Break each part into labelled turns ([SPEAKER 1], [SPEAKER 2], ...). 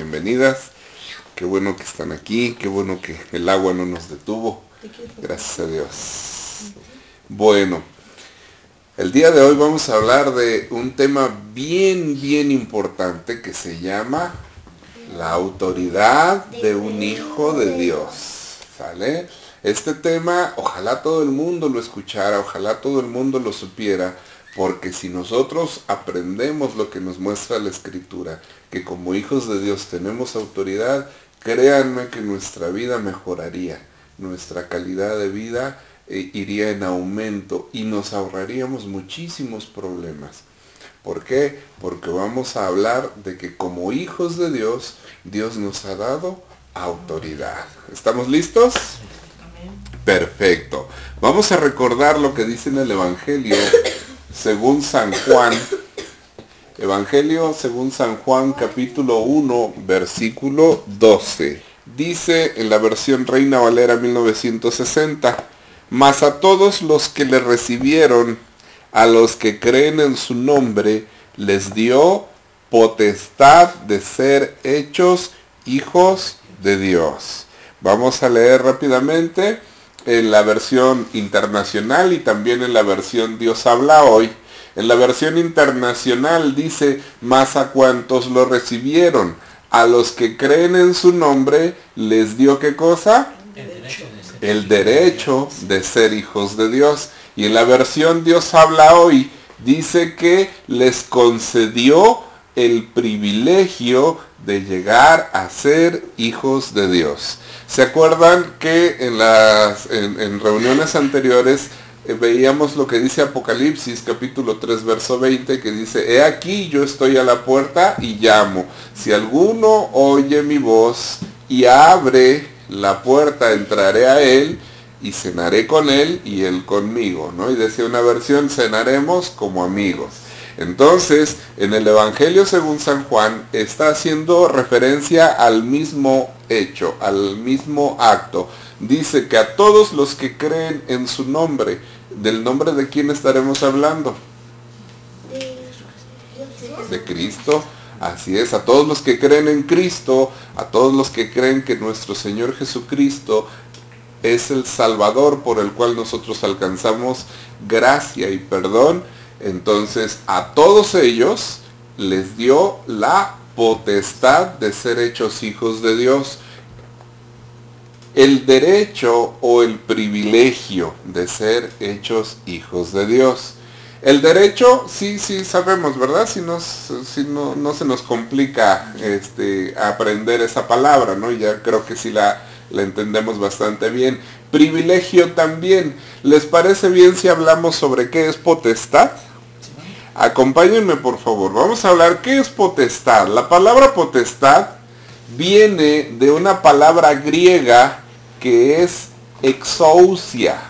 [SPEAKER 1] bienvenidas. Qué bueno que están aquí, qué bueno que el agua no nos detuvo. Gracias a Dios. Bueno, el día de hoy vamos a hablar de un tema bien, bien importante que se llama la autoridad de un hijo de Dios. ¿Sale? Este tema, ojalá todo el mundo lo escuchara, ojalá todo el mundo lo supiera, porque si nosotros aprendemos lo que nos muestra la Escritura, que como hijos de Dios tenemos autoridad, créanme que nuestra vida mejoraría, nuestra calidad de vida eh, iría en aumento y nos ahorraríamos muchísimos problemas. ¿Por qué? Porque vamos a hablar de que como hijos de Dios, Dios nos ha dado autoridad. ¿Estamos listos? Perfecto. Vamos a recordar lo que dice en el Evangelio según San Juan. Evangelio según San Juan capítulo 1 versículo 12. Dice en la versión Reina Valera 1960, mas a todos los que le recibieron, a los que creen en su nombre, les dio potestad de ser hechos hijos de Dios. Vamos a leer rápidamente en la versión internacional y también en la versión Dios habla hoy. En la versión internacional dice, más a cuantos lo recibieron, a los que creen en su nombre, les dio qué cosa? El derecho de ser hijos de Dios. Y en la versión Dios habla hoy, dice que les concedió el privilegio de llegar a ser hijos de Dios. ¿Se acuerdan que en las en, reuniones anteriores veíamos lo que dice Apocalipsis capítulo 3 verso 20 que dice, he aquí yo estoy a la puerta y llamo. Si alguno oye mi voz y abre la puerta, entraré a él y cenaré con él y él conmigo, ¿no? Y decía una versión, cenaremos como amigos. Entonces, en el Evangelio según San Juan está haciendo referencia al mismo hecho, al mismo acto. Dice que a todos los que creen en su nombre, ¿del nombre de quién estaremos hablando? De Cristo. Así es, a todos los que creen en Cristo, a todos los que creen que nuestro Señor Jesucristo es el Salvador por el cual nosotros alcanzamos gracia y perdón, entonces a todos ellos les dio la potestad de ser hechos hijos de Dios. El derecho o el privilegio de ser hechos hijos de Dios. El derecho, sí, sí sabemos, ¿verdad? Si, no, no, se nos complica este, aprender esa palabra, ¿no? Ya creo que sí la, la entendemos bastante bien. Privilegio también. ¿Les parece bien si hablamos sobre qué es potestad? Acompáñenme por favor. Vamos a hablar qué es potestad. La palabra potestad viene de una palabra griega que es exousia,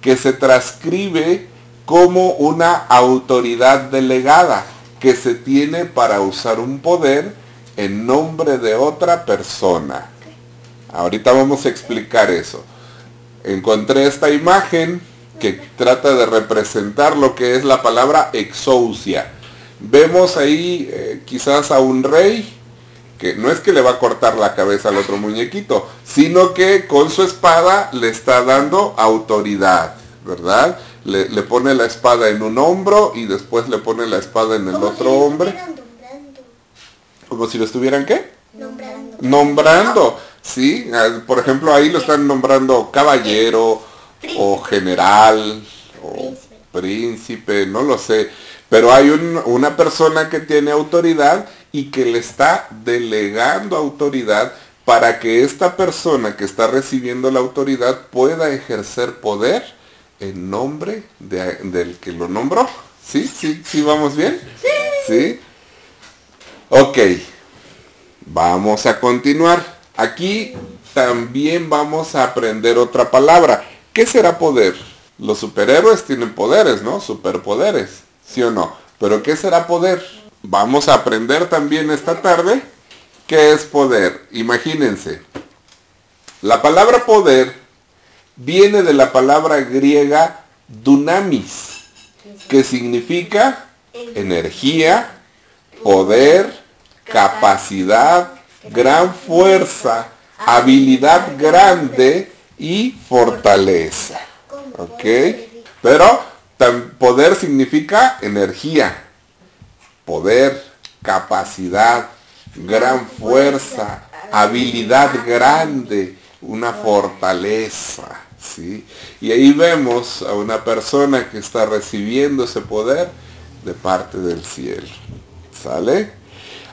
[SPEAKER 1] que se transcribe como una autoridad delegada que se tiene para usar un poder en nombre de otra persona. Ahorita vamos a explicar eso. Encontré esta imagen que trata de representar lo que es la palabra exousia. Vemos ahí eh, quizás a un rey que no es que le va a cortar la cabeza al otro muñequito, sino que con su espada le está dando autoridad, ¿verdad? Le, pone la espada en un hombro y después le pone la espada en el otro hombre. Como si lo estuvieran qué? Nombrando. Nombrando, sí. Ah, por ejemplo, ahí lo están nombrando caballero, o general o príncipe. no lo sé. Pero hay una persona que tiene autoridad y que le está delegando autoridad para que esta persona que está recibiendo la autoridad pueda ejercer poder en nombre del que lo nombró. ¿Sí? ¿Sí? ¿Sí vamos bien? ¿Sí? Ok. Vamos a continuar. Aquí también vamos a aprender otra palabra. ¿Qué será poder? Los superhéroes tienen poderes, ¿no? Superpoderes, ¿sí o no? Pero ¿qué será poder? Vamos a aprender también esta tarde qué es poder. Imagínense, la palabra poder viene de la palabra griega dunamis, que significa energía, poder, capacidad, gran fuerza, habilidad grande y fortaleza. ¿Ok? Pero poder significa energía, poder, capacidad, gran fuerza, habilidad grande, una fortaleza. ¿sí? Y ahí vemos a una persona que está recibiendo ese poder de parte del cielo. ¿Sale?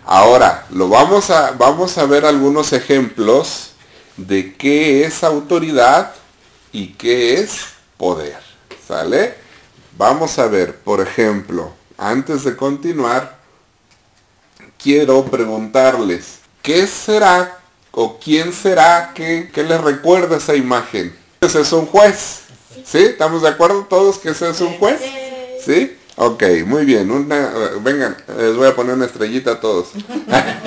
[SPEAKER 1] Ahora, lo vamos a, vamos a ver algunos ejemplos de qué es autoridad y qué es poder. ¿Sale? Vamos a ver, por ejemplo, antes de continuar, quiero preguntarles, ¿qué será o quién será que, que les recuerda esa imagen? Ese es un juez. ¿Sí? ¿Estamos de acuerdo todos que ese es un juez? ¿Sí? Ok, muy bien. Una, vengan, les voy a poner una estrellita a todos.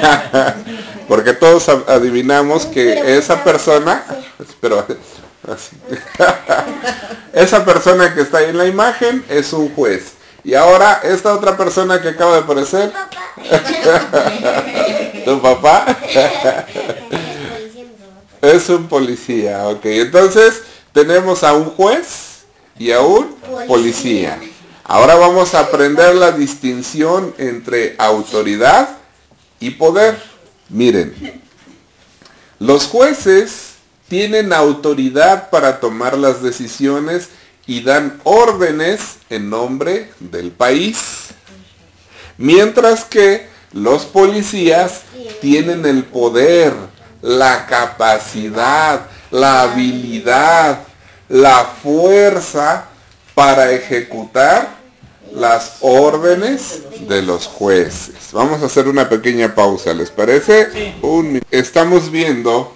[SPEAKER 1] Porque todos adivinamos que esa persona, pero esa persona que está ahí en la imagen es un juez. Y ahora esta otra persona que acaba de aparecer, tu papá, es un policía. Ok, entonces tenemos a un juez y a un policía. Ahora vamos a aprender la distinción entre autoridad y poder. Miren, los jueces tienen autoridad para tomar las decisiones y dan órdenes en nombre del país. Mientras que los policías tienen el poder, la capacidad, la habilidad, la fuerza para ejecutar las órdenes de los jueces. Vamos a hacer una pequeña pausa, ¿les parece? Estamos viendo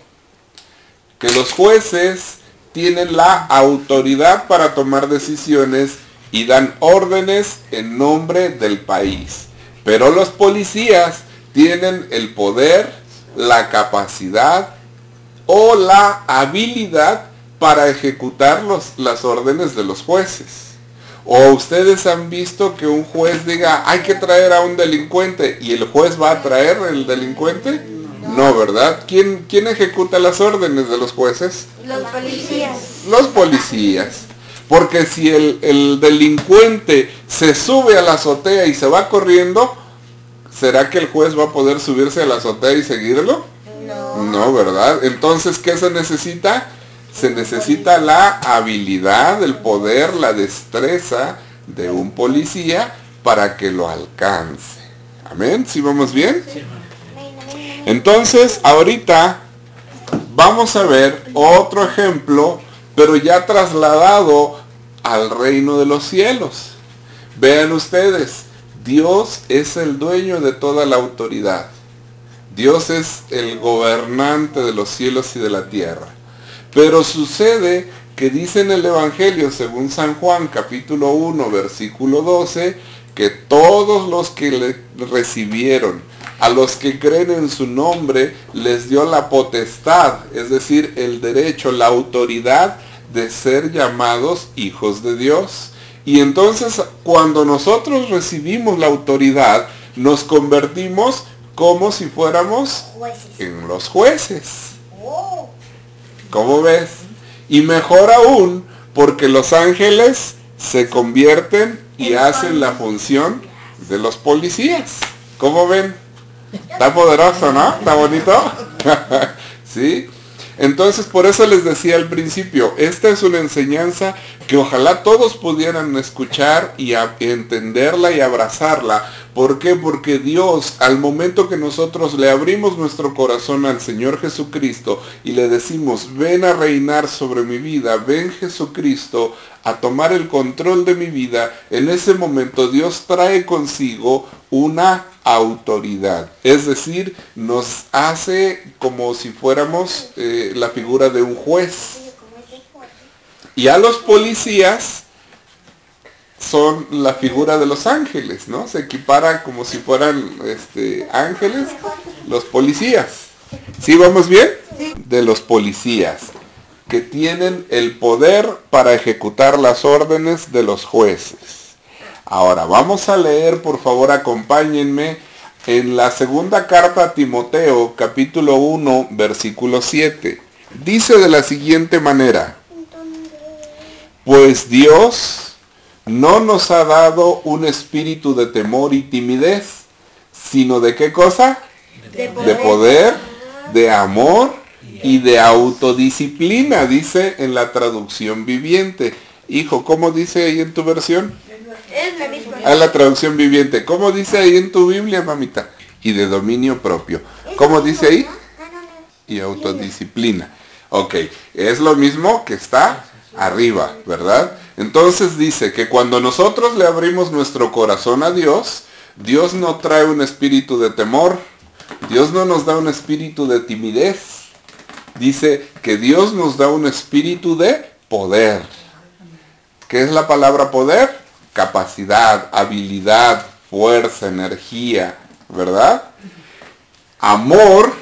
[SPEAKER 1] que los jueces tienen la autoridad para tomar decisiones y dan órdenes en nombre del país. Pero los policías tienen el poder, la capacidad o la habilidad para ejecutar las órdenes de los jueces. O ustedes han visto que un juez diga, hay que traer a un delincuente y el juez va a traer el delincuente. No, ¿verdad? ¿Quién, ¿Quién ejecuta las órdenes de los jueces?
[SPEAKER 2] Los policías.
[SPEAKER 1] Los policías. Porque si el, el delincuente se sube a la azotea y se va corriendo, ¿será que el juez va a poder subirse a la azotea y seguirlo?
[SPEAKER 2] No.
[SPEAKER 1] No, ¿verdad? Entonces, ¿qué se necesita? Se necesita la habilidad, el poder, la destreza de un policía para que lo alcance. Amén. ¿Sí vamos bien? Entonces, ahorita vamos a ver otro ejemplo, pero ya trasladado al reino de los cielos. Vean ustedes, Dios es el dueño de toda la autoridad. Dios es el gobernante de los cielos y de la tierra. Pero sucede que dice en el Evangelio, según San Juan capítulo 1, versículo 12, que todos los que le recibieron, a los que creen en su nombre, les dio la potestad, es decir, el derecho, la autoridad de ser llamados hijos de Dios. Y entonces cuando nosotros recibimos la autoridad, nos convertimos como si fuéramos en los jueces. ¿Cómo ves? Y mejor aún, porque los ángeles se convierten y hacen la función de los policías. ¿Cómo ven? Está poderoso, ¿no? Está bonito. ¿Sí? Entonces, por eso les decía al principio, esta es una enseñanza que ojalá todos pudieran escuchar y entenderla y abrazarla. ¿Por qué? Porque Dios, al momento que nosotros le abrimos nuestro corazón al Señor Jesucristo y le decimos, ven a reinar sobre mi vida, ven Jesucristo a tomar el control de mi vida, en ese momento Dios trae consigo una autoridad. Es decir, nos hace como si fuéramos eh, la figura de un juez. Y a los policías son la figura de los ángeles, ¿no? Se equipara como si fueran este, ángeles los policías. ¿Sí vamos bien? De los policías que tienen el poder para ejecutar las órdenes de los jueces. Ahora, vamos a leer, por favor, acompáñenme en la segunda carta a Timoteo, capítulo 1, versículo 7. Dice de la siguiente manera, pues Dios no nos ha dado un espíritu de temor y timidez, sino de qué cosa? De poder, de, poder, de amor y de autodisciplina, dice en la traducción viviente. Hijo, ¿cómo dice ahí en tu versión?
[SPEAKER 2] Es la misma.
[SPEAKER 1] A la traducción viviente. ¿Cómo dice ahí en tu Biblia, mamita? Y de dominio propio. ¿Cómo dice ahí? Y autodisciplina. Ok, es lo mismo que está arriba, ¿verdad? Entonces dice que cuando nosotros le abrimos nuestro corazón a Dios, Dios no trae un espíritu de temor, Dios no nos da un espíritu de timidez, dice que Dios nos da un espíritu de poder. ¿Qué es la palabra poder? Capacidad, habilidad, fuerza, energía, ¿verdad? Amor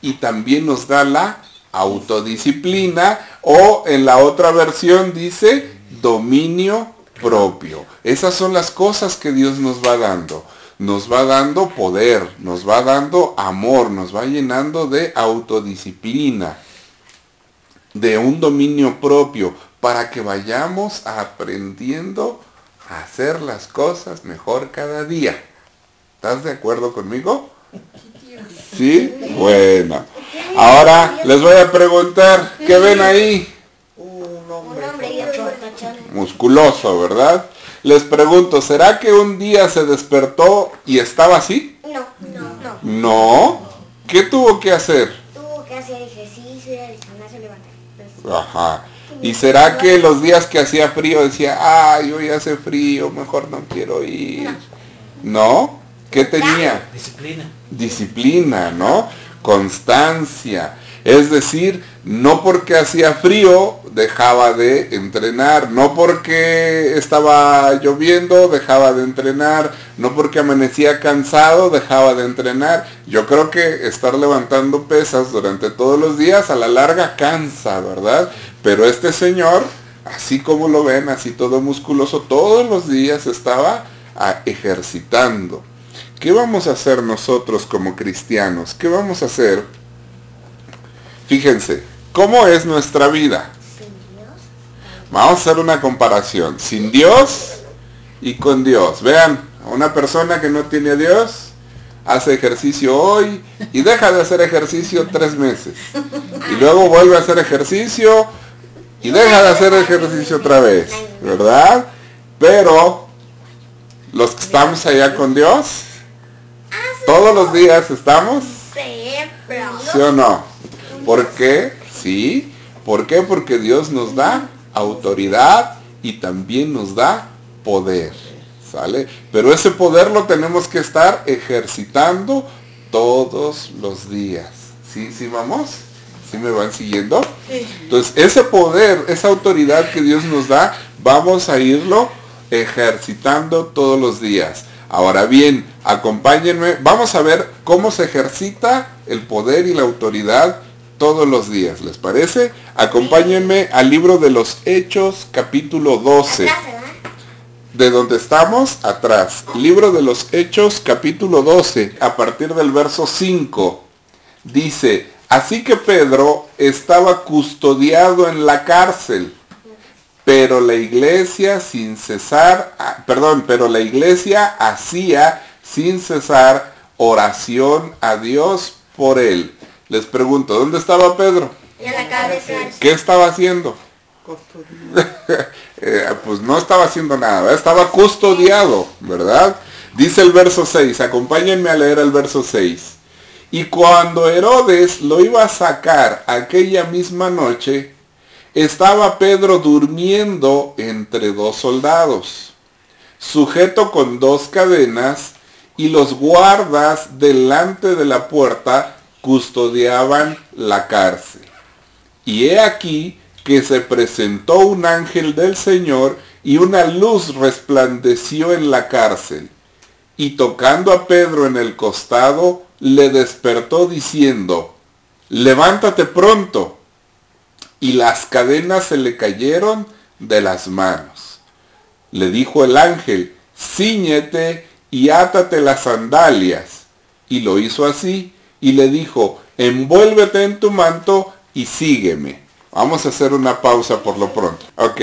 [SPEAKER 1] y también nos da la autodisciplina o en la otra versión dice dominio propio. Esas son las cosas que Dios nos va dando. Nos va dando poder, nos va dando amor, nos va llenando de autodisciplina, de un dominio propio, para que vayamos aprendiendo a hacer las cosas mejor cada día. ¿Estás de acuerdo conmigo? ¿Sí? Bueno. Ahora les voy a preguntar, ¿qué ven ahí?
[SPEAKER 2] Un hombre
[SPEAKER 1] Musculoso, ¿verdad? Les pregunto, ¿será que un día se despertó y estaba así?
[SPEAKER 2] No, no, no.
[SPEAKER 1] ¿No? ¿Qué tuvo que hacer?
[SPEAKER 2] Tuvo que hacer ejercicio, ir al gimnasio, levantar.
[SPEAKER 1] Ajá. ¿Y será que los días que hacía frío decía, ay, hoy hace frío, mejor no quiero ir? ¿No? ¿Qué tenía?
[SPEAKER 3] Disciplina.
[SPEAKER 1] Disciplina, ¿no? Constancia. Es decir, no porque hacía frío dejaba de entrenar, no porque estaba lloviendo dejaba de entrenar, no porque amanecía cansado dejaba de entrenar. Yo creo que estar levantando pesas durante todos los días a la larga cansa, ¿verdad? Pero este señor, así como lo ven, así todo musculoso, todos los días estaba ah, ejercitando. ¿Qué vamos a hacer nosotros como cristianos? ¿Qué vamos a hacer? Fíjense, ¿cómo es nuestra vida? Vamos a hacer una comparación. Sin Dios y con Dios. Vean, una persona que no tiene a Dios hace ejercicio hoy y deja de hacer ejercicio tres meses. Y luego vuelve a hacer ejercicio y deja de hacer ejercicio otra vez. ¿Verdad? Pero los que estamos allá con Dios, todos los días estamos. ¿Sí o no? ¿Por qué? Sí. ¿Por qué? Porque Dios nos da autoridad y también nos da poder. ¿Sale? Pero ese poder lo tenemos que estar ejercitando todos los días. ¿Sí? ¿Sí vamos? ¿Sí me van siguiendo? Entonces, ese poder, esa autoridad que Dios nos da, vamos a irlo ejercitando todos los días. Ahora bien, acompáñenme, vamos a ver cómo se ejercita el poder y la autoridad todos los días, ¿les parece? Acompáñenme al libro de los Hechos, capítulo 12. De donde estamos, atrás. Libro de los Hechos, capítulo 12, a partir del verso 5. Dice, así que Pedro estaba custodiado en la cárcel pero la iglesia sin cesar, ah, perdón, pero la iglesia hacía sin cesar oración a Dios por él. Les pregunto, ¿dónde estaba Pedro?
[SPEAKER 2] En la.
[SPEAKER 1] ¿Qué estaba haciendo? Eh, pues no estaba haciendo nada, estaba custodiado, ¿verdad? Dice el verso 6, acompáñenme a leer el verso 6. Y cuando Herodes lo iba a sacar aquella misma noche, estaba Pedro durmiendo entre dos soldados, sujeto con dos cadenas, y los guardas delante de la puerta custodiaban la cárcel. Y he aquí que se presentó un ángel del Señor y una luz resplandeció en la cárcel. Y tocando a Pedro en el costado, le despertó diciendo, levántate pronto y las cadenas se le cayeron de las manos. le dijo el ángel, ciñete y átate las sandalias. Y lo hizo así, y le dijo, envuélvete en tu manto y sígueme. Vamos a hacer una pausa por lo pronto. Ok,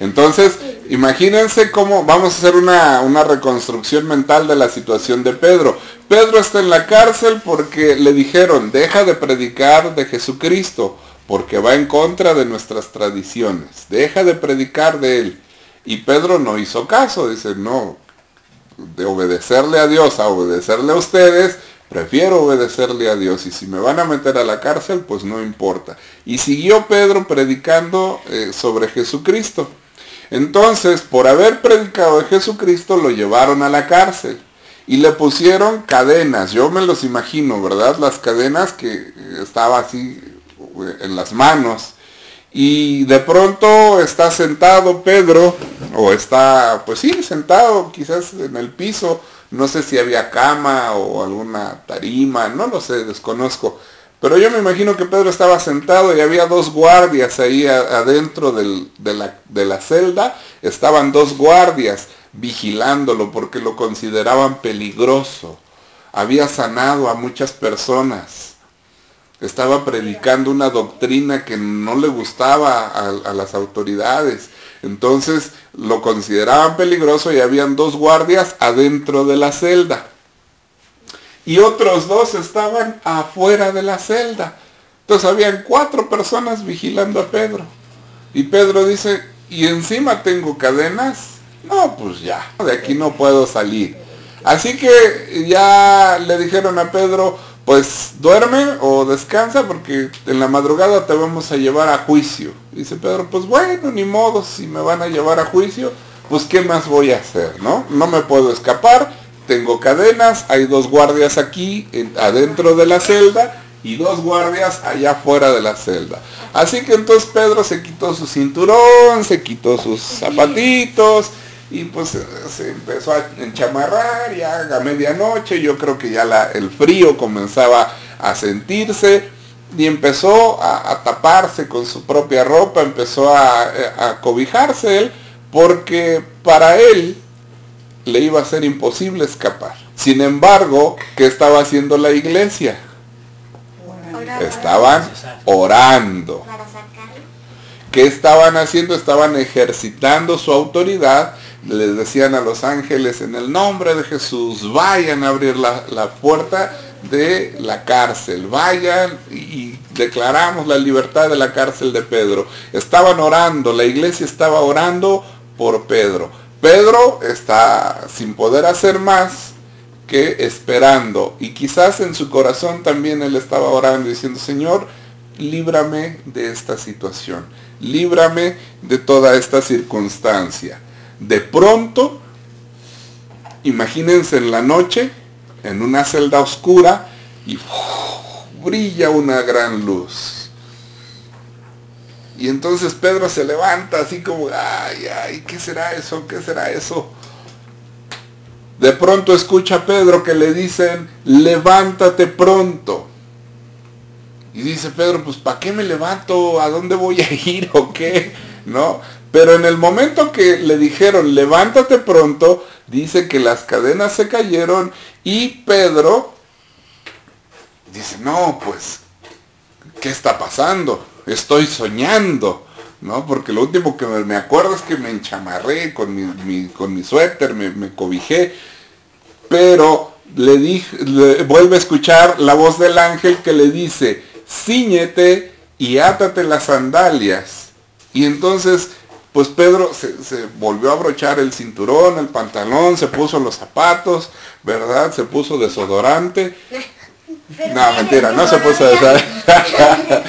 [SPEAKER 1] entonces imagínense cómo vamos a hacer una, una, reconstrucción mental de la situación de Pedro. Pedro está en la cárcel porque le dijeron, deja de predicar de Jesucristo, porque va en contra de nuestras tradiciones. Deja de predicar de él. Y Pedro no hizo caso, dice, no, de obedecerle a Dios a obedecerle a ustedes, prefiero obedecerle a Dios y si me van a meter a la cárcel, pues no importa. Y siguió Pedro predicando eh, sobre Jesucristo. Entonces, por haber predicado de Jesucristo, lo llevaron a la cárcel y le pusieron cadenas. Yo me los imagino, ¿verdad? Las cadenas que estaba así eh, en las manos. Y de pronto está sentado Pedro, o está, pues sí, sentado quizás en el piso, no sé si había cama o alguna tarima, no lo sé, desconozco. Pero yo me imagino que Pedro estaba sentado y había dos guardias ahí adentro de, la, celda, estaban dos guardias vigilándolo porque lo consideraban peligroso. Había sanado a muchas personas estaba predicando una doctrina que no le gustaba a, las autoridades. Entonces lo consideraban peligroso y habían dos guardias adentro de la celda. Y otros dos estaban afuera de la celda. Entonces habían cuatro personas vigilando a Pedro. Y Pedro dice, ¿y encima tengo cadenas? No, pues ya, de aquí no puedo salir. Así que ya le dijeron a Pedro, pues duerme o descansa porque en la madrugada te vamos a llevar a juicio. Dice Pedro, pues bueno, ni modo, si me van a llevar a juicio, pues qué más voy a hacer, ¿no? No me puedo escapar, tengo cadenas, hay dos guardias aquí adentro de la celda y dos guardias allá afuera de la celda. Así que entonces Pedro se quitó su cinturón, se quitó sus zapatitos, y pues se empezó a enchamarrar ya a medianoche, yo creo que ya el frío comenzaba a sentirse y empezó a, taparse con su propia ropa, empezó a, a, cobijarse él, porque para él le iba a ser imposible escapar. Sin embargo, ¿qué estaba haciendo la iglesia? Estaban orando. ¿Qué estaban haciendo? Estaban ejercitando su autoridad les decían a los ángeles, en el nombre de Jesús, vayan a abrir la, puerta de la cárcel, vayan y, declaramos la libertad de la cárcel de Pedro. Estaban orando, la iglesia estaba orando por Pedro. Pedro está sin poder hacer más que esperando y quizás en su corazón también él estaba orando diciendo, Señor, líbrame de esta situación, líbrame de toda esta circunstancia. De pronto, imagínense en la noche, en una celda oscura, y brilla una gran luz. Y entonces Pedro se levanta así como, ay, ay, ¿qué será eso? ¿Qué será eso? De pronto escucha a Pedro que le dicen, levántate pronto. Y dice Pedro, pues ¿para qué me levanto? ¿A dónde voy a ir o qué? ¿No? Pero en el momento que le dijeron, levántate pronto, dice que las cadenas se cayeron y Pedro dice, no, pues, ¿qué está pasando? Estoy soñando, ¿no? Porque lo último que me acuerdo es que me enchamarré con mi, con mi suéter, me, me, cobijé, pero le dije, vuelve a escuchar la voz del ángel que le dice, ciñete y átate las sandalias. Y entonces pues Pedro se, volvió a abrochar el cinturón, el pantalón, se puso los zapatos, ¿verdad? Se puso desodorante. no, mentira, no se puso desodorante.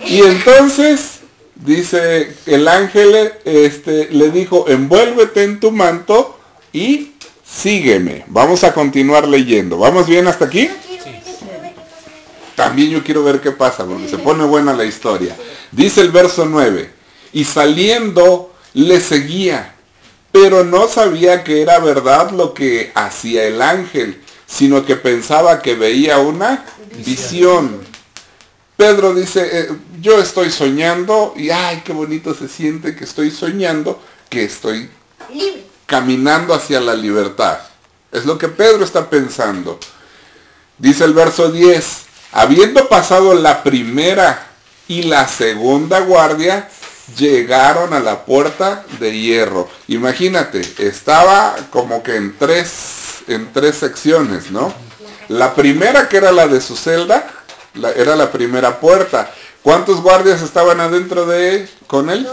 [SPEAKER 1] y entonces, dice el ángel, este, le dijo, envuélvete en tu manto y sígueme. Vamos a continuar leyendo. ¿Vamos bien hasta aquí? También yo quiero ver qué pasa, porque se pone buena la historia. Dice el verso 9 y saliendo le seguía, pero no sabía que era verdad lo que hacía el ángel, sino que pensaba que veía una visión. Pedro dice, eh, yo estoy soñando y ay, qué bonito se siente que estoy soñando, que estoy caminando hacia la libertad. Es lo que Pedro está pensando. Dice el verso 10, habiendo pasado la primera y la segunda guardia, llegaron a la puerta de hierro. Imagínate, estaba como que en tres, en tres secciones, ¿no? La primera que era la de su celda, era la primera puerta. ¿Cuántos guardias estaban adentro de él, con él?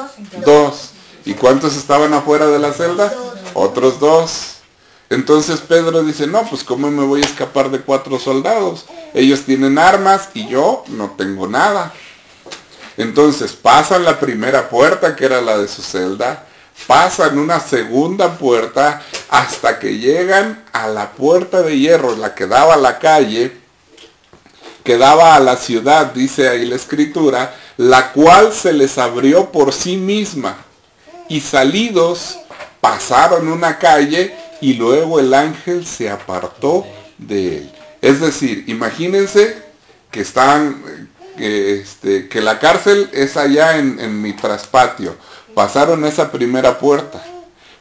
[SPEAKER 1] Dos. ¿Y cuántos estaban afuera de la celda? Otros dos. Entonces Pedro dice, no, pues ¿cómo me voy a escapar de cuatro soldados? Ellos tienen armas y yo no tengo nada. Entonces pasan la primera puerta, que era la de su celda, pasan una segunda puerta hasta que llegan a la puerta de hierro, la que daba a la calle, que daba a la ciudad, dice ahí la escritura, la cual se les abrió por sí misma. Y salidos, pasaron una calle y luego el ángel se apartó de él. Es decir, imagínense que están, que, este, que la cárcel es allá en, en mi traspatio. Pasaron esa primera puerta,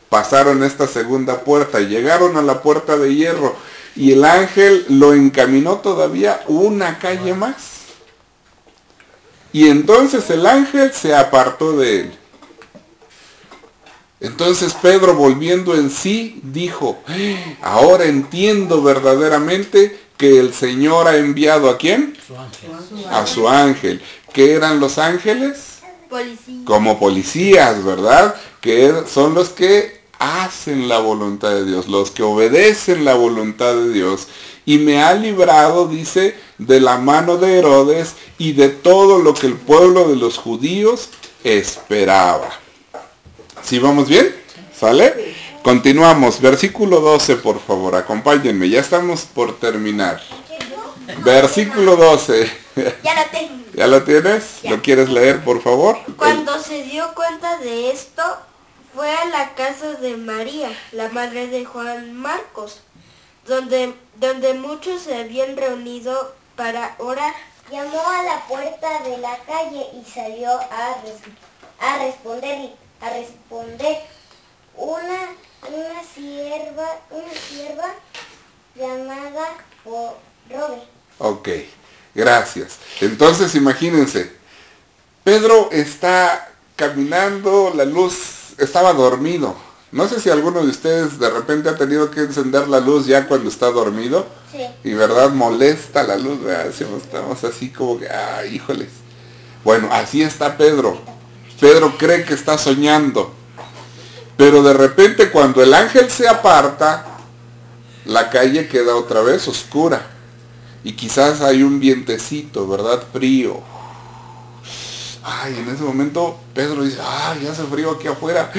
[SPEAKER 1] pasaron esta segunda puerta, llegaron a la puerta de hierro y el ángel lo encaminó todavía una calle más. Y entonces el ángel se apartó de él. Entonces Pedro, volviendo en sí, dijo, ahora entiendo verdaderamente que el Señor ha enviado a quién? A su ángel. ¿Qué eran los ángeles? Como policías, ¿verdad? Que son los que hacen la voluntad de Dios, los que obedecen la voluntad de Dios. Y me ha librado, dice, de la mano de Herodes y de todo lo que el pueblo de los judíos esperaba. ¿Sí vamos bien? ¿Sale? Continuamos. Versículo 12, por favor. Acompáñenme. Ya estamos por terminar. Versículo 12.
[SPEAKER 2] Ya lo tengo.
[SPEAKER 1] ¿Ya lo tienes? ¿Lo quieres leer, por favor?
[SPEAKER 3] Cuando se dio cuenta de esto, fue a la casa de María, la madre de Juan Marcos, donde, donde muchos se habían reunido para orar.
[SPEAKER 2] Llamó a la puerta de la calle y salió a, a responder a responder una, una sierva, una sierva llamada Robert.
[SPEAKER 1] Ok, gracias. Entonces imagínense, Pedro está caminando, la luz estaba dormido. No sé si alguno de ustedes de repente ha tenido que encender la luz ya cuando está dormido.
[SPEAKER 2] Sí.
[SPEAKER 1] Y verdad molesta la luz, ¿verdad? estamos así como que, ah, híjoles. Bueno, así está Pedro. Pedro cree que está soñando. Pero de repente cuando el ángel se aparta, la calle queda otra vez oscura. Y quizás hay un vientecito, ¿verdad? Frío. Ay, en ese momento Pedro dice, ay, hace frío aquí afuera.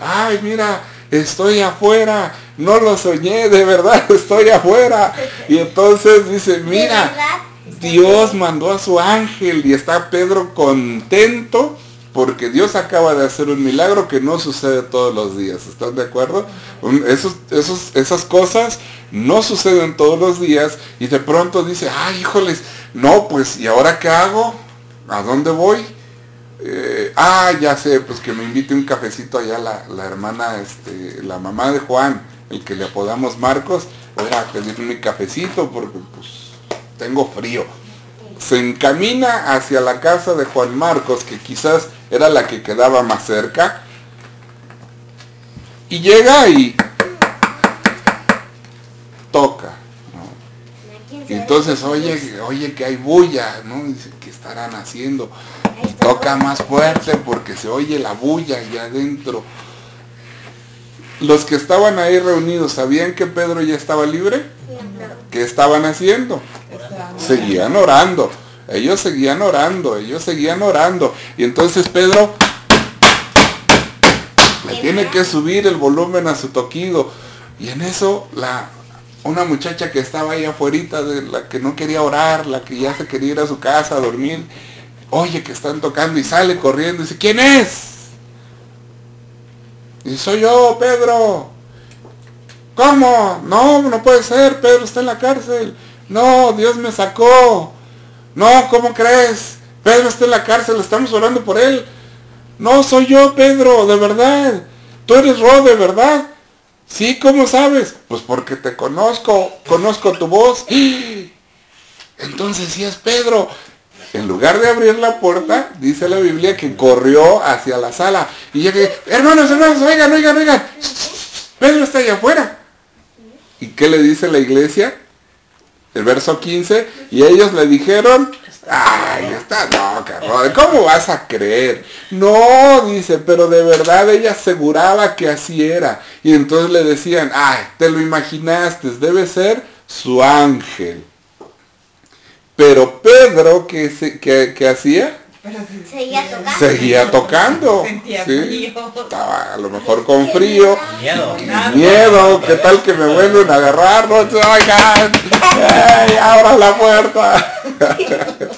[SPEAKER 1] Ay, mira, estoy afuera. No lo soñé, de verdad, estoy afuera. Y entonces dice, mira, Dios mandó a su ángel y está Pedro contento porque Dios acaba de hacer un milagro que no sucede todos los días. ¿Están de acuerdo? Esos, esas cosas no suceden todos los días y de pronto dice, ay, híjoles, no, pues, ¿y ahora qué hago? ¿A dónde voy? Eh, ah, ya sé, pues que me invite un cafecito allá la, la, hermana, este, la mamá de Juan, el que le apodamos Marcos, voy a pedirme un cafecito porque pues tengo frío se encamina hacia la casa de Juan Marcos, que quizás era la que quedaba más cerca, y llega y toca. Y entonces oye, oye que hay bulla, ¿no? Dice, ¿qué estarán haciendo? Toca más fuerte porque se oye la bulla allá adentro. Los que estaban ahí reunidos, ¿sabían que Pedro ya estaba libre? ¿Qué estaban haciendo? Seguían orando. Ellos seguían orando, ellos seguían orando. Y entonces Pedro le tiene que subir el volumen a su toquido. Y en eso la una muchacha que estaba ahí afuera, de la que no quería orar, la que ya se quería ir a su casa a dormir, oye que están tocando y sale corriendo y dice, ¿quién es? Y soy yo, Pedro. ¿Cómo? No, no puede ser, Pedro está en la cárcel. No, Dios me sacó. No, ¿cómo crees? Pedro está en la cárcel, estamos orando por él. No, soy yo, Pedro, de verdad. Tú eres Rode, ¿verdad? Sí, ¿cómo sabes? Pues porque te conozco, conozco tu voz. Entonces sí es Pedro. En lugar de abrir la puerta, dice la Biblia que corrió hacia la sala. Y ya hermanos, hermanos, oigan, oigan, oigan. Pedro está allá afuera. ¿Y qué le dice la iglesia? El verso 15. Y ellos le dijeron, ay, está loca, ¿cómo vas a creer? No, dice, pero de verdad ella aseguraba que así era. Y entonces le decían, ay, te lo imaginaste, debe ser su ángel. Pero Pedro, ¿qué, hacía?
[SPEAKER 2] Seguía tocando.
[SPEAKER 1] Seguía tocando. Estaba a lo mejor con frío. Miedo. Miedo. ¿Qué tal que me vuelven a agarrar? No, oigan. abra la puerta.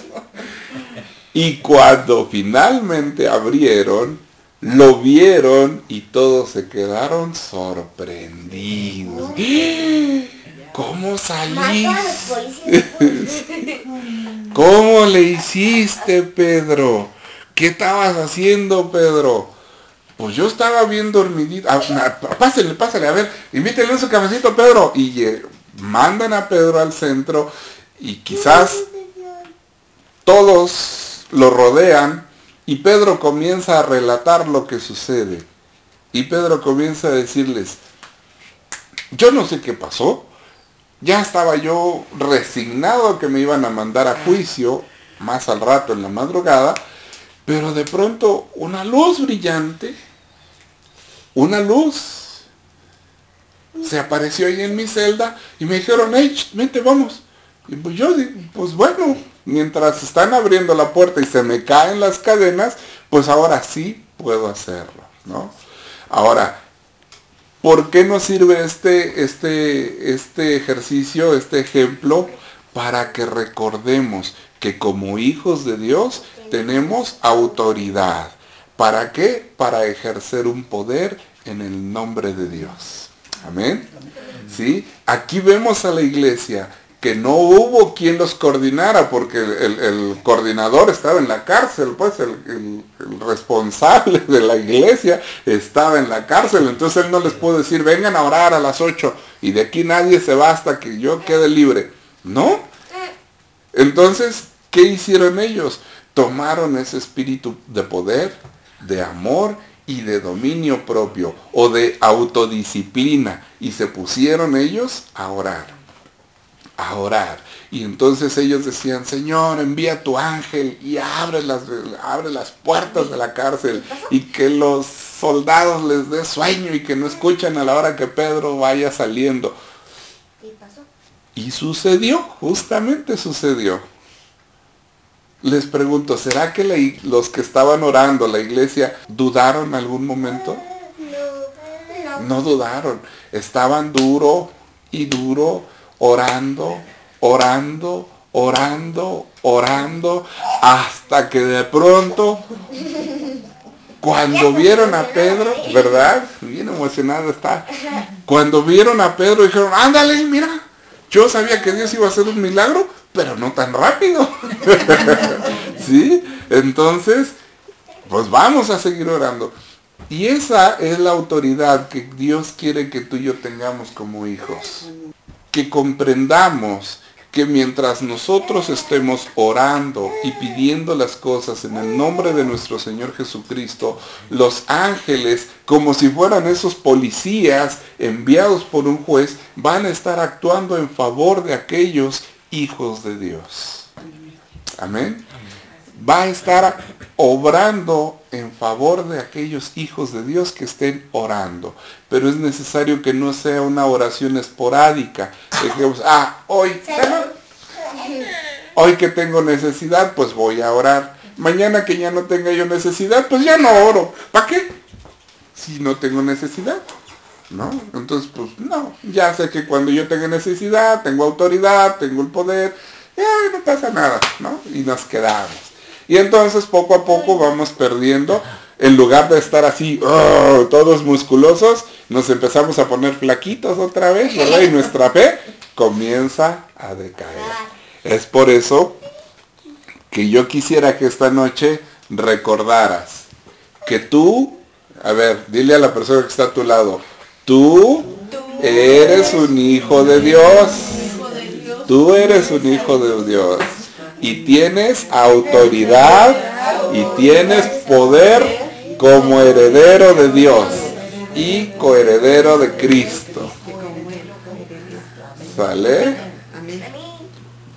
[SPEAKER 1] y cuando finalmente abrieron, lo vieron y todos se quedaron sorprendidos. ¿Cómo saliste? ¿Cómo le hiciste, Pedro? ¿Qué estabas haciendo, Pedro? Pues yo estaba bien dormidito. Ah, pásale, pásale, a ver, invítele un su cafecito, Pedro. Y eh, mandan a Pedro al centro y quizás todos lo rodean y Pedro comienza a relatar lo que sucede. Y Pedro comienza a decirles, yo no sé qué pasó, ya estaba yo resignado a que me iban a mandar a juicio más al rato en la madrugada, pero de pronto una luz brillante, una luz, se apareció ahí en mi celda y me dijeron, hey, vente, vamos. Y pues yo, pues bueno, mientras están abriendo la puerta y se me caen las cadenas, pues ahora sí puedo hacerlo, ¿no? Ahora, ¿Por qué nos sirve este, este, este ejercicio, este ejemplo? Para que recordemos que como hijos de Dios tenemos autoridad. ¿Para qué? Para ejercer un poder en el nombre de Dios. Amén. ¿Sí? Aquí vemos a la iglesia que no hubo quien los coordinara porque el, coordinador estaba en la cárcel, pues el, responsable de la iglesia estaba en la cárcel, entonces él no les pudo decir, vengan a orar a las 8 y de aquí nadie se va hasta que yo quede libre. ¿No? Entonces, ¿qué hicieron ellos? Tomaron ese espíritu de poder, de amor y de dominio propio o de autodisciplina y se pusieron ellos a orar a orar. Y entonces ellos decían, Señor, envía tu ángel y abre las, abre las puertas de la cárcel y que los soldados les dé sueño y que no escuchen a la hora que Pedro vaya saliendo. Y sucedió, justamente sucedió. Les pregunto, ¿será que los que estaban orando, la iglesia, dudaron algún momento? No, no dudaron. Estaban duro y duro orando, orando, orando, orando, hasta que de pronto, cuando vieron a Pedro, ¿verdad? Bien emocionado está. Cuando vieron a Pedro dijeron, ándale, mira, yo sabía que Dios iba a hacer un milagro, pero no tan rápido. ¿Sí? Entonces, pues vamos a seguir orando. Y esa es la autoridad que Dios quiere que tú y yo tengamos como hijos que comprendamos que mientras nosotros estemos orando y pidiendo las cosas en el nombre de nuestro Señor Jesucristo, los ángeles, como si fueran esos policías enviados por un juez, van a estar actuando en favor de aquellos hijos de Dios. Amén. Va a estar obrando en favor de aquellos hijos de Dios que estén orando. Pero es necesario que no sea una oración esporádica. Ah, hoy, hoy que tengo necesidad, pues voy a orar. Mañana que ya no tenga yo necesidad, pues ya no oro. ¿Para qué? Si no tengo necesidad. ¿No? Entonces, pues no, ya sé que cuando yo tenga necesidad, tengo autoridad, tengo el poder, ya no pasa nada, ¿no? Y nos quedamos. Y entonces poco a poco vamos perdiendo, en lugar de estar así, oh, todos musculosos, nos empezamos a poner flaquitos otra vez, ¿verdad? Y nuestra fe comienza a decaer. Es por eso que yo quisiera que esta noche recordaras que tú, a ver, dile a la persona que está a tu lado, tú, eres un hijo de Dios. Tú eres un hijo de Dios. Y tienes autoridad y tienes poder como heredero de Dios y coheredero de Cristo. ¿Sale?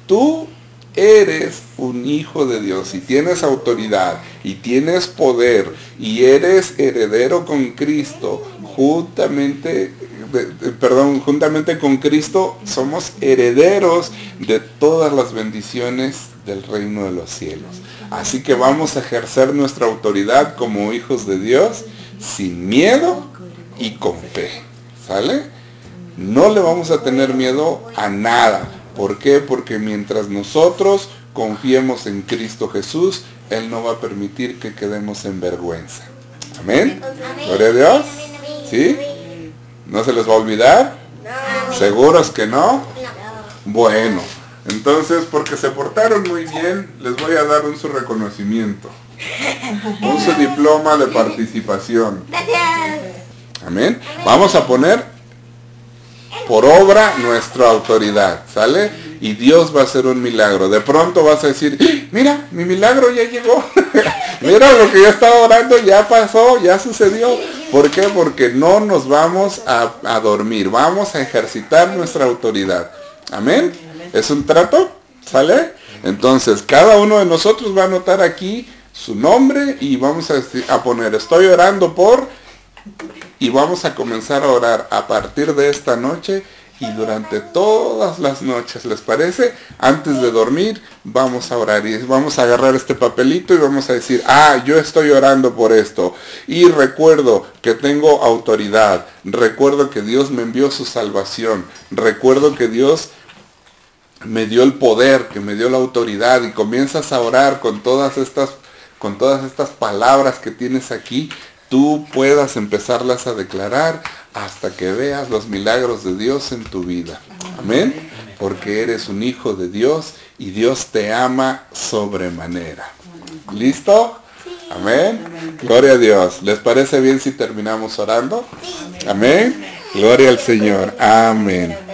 [SPEAKER 1] Tú eres un hijo de Dios y tienes autoridad y tienes poder y eres heredero con Cristo, juntamente, perdón, juntamente con Cristo somos herederos de todas las bendiciones del reino de los cielos. Así que vamos a ejercer nuestra autoridad como hijos de Dios sin miedo y con fe. ¿Sale? No le vamos a tener miedo a nada. ¿Por qué? Porque mientras nosotros confiemos en Cristo Jesús, Él no va a permitir que quedemos en vergüenza. Amén. Gloria a Dios. ¿Sí? ¿No se les va a olvidar? ¿Seguros que no? Bueno, entonces porque se portaron muy bien, les voy a dar un su reconocimiento. Un su diploma de participación. Amén. Vamos a poner por obra nuestra autoridad, ¿sale? Y Dios va a hacer un milagro. De pronto vas a decir, ¡Ah! mira, mi milagro ya llegó. mira lo que yo estaba orando, ya pasó, ya sucedió. ¿Por qué? Porque no nos vamos a, dormir, vamos a ejercitar nuestra autoridad. Amén. ¿Es un trato? ¿Sale? Entonces, cada uno de nosotros va a anotar aquí su nombre y vamos a poner, estoy orando por y vamos a comenzar a orar a partir de esta noche y durante todas las noches, ¿les parece? Antes de dormir vamos a orar y vamos a agarrar este papelito y vamos a decir, ah, yo estoy orando por esto. Y recuerdo que tengo autoridad, recuerdo que Dios me envió su salvación, recuerdo que Dios me dio el poder, que me dio la autoridad y comienzas a orar con todas estas con todas estas palabras que tienes aquí tú puedas empezarlas a declarar hasta que veas los milagros de Dios en tu vida. Amén. Porque eres un hijo de Dios y Dios te ama sobremanera. ¿Listo? Amén. Gloria a Dios. ¿Les parece bien si terminamos orando? Amén. Gloria al Señor. Amén.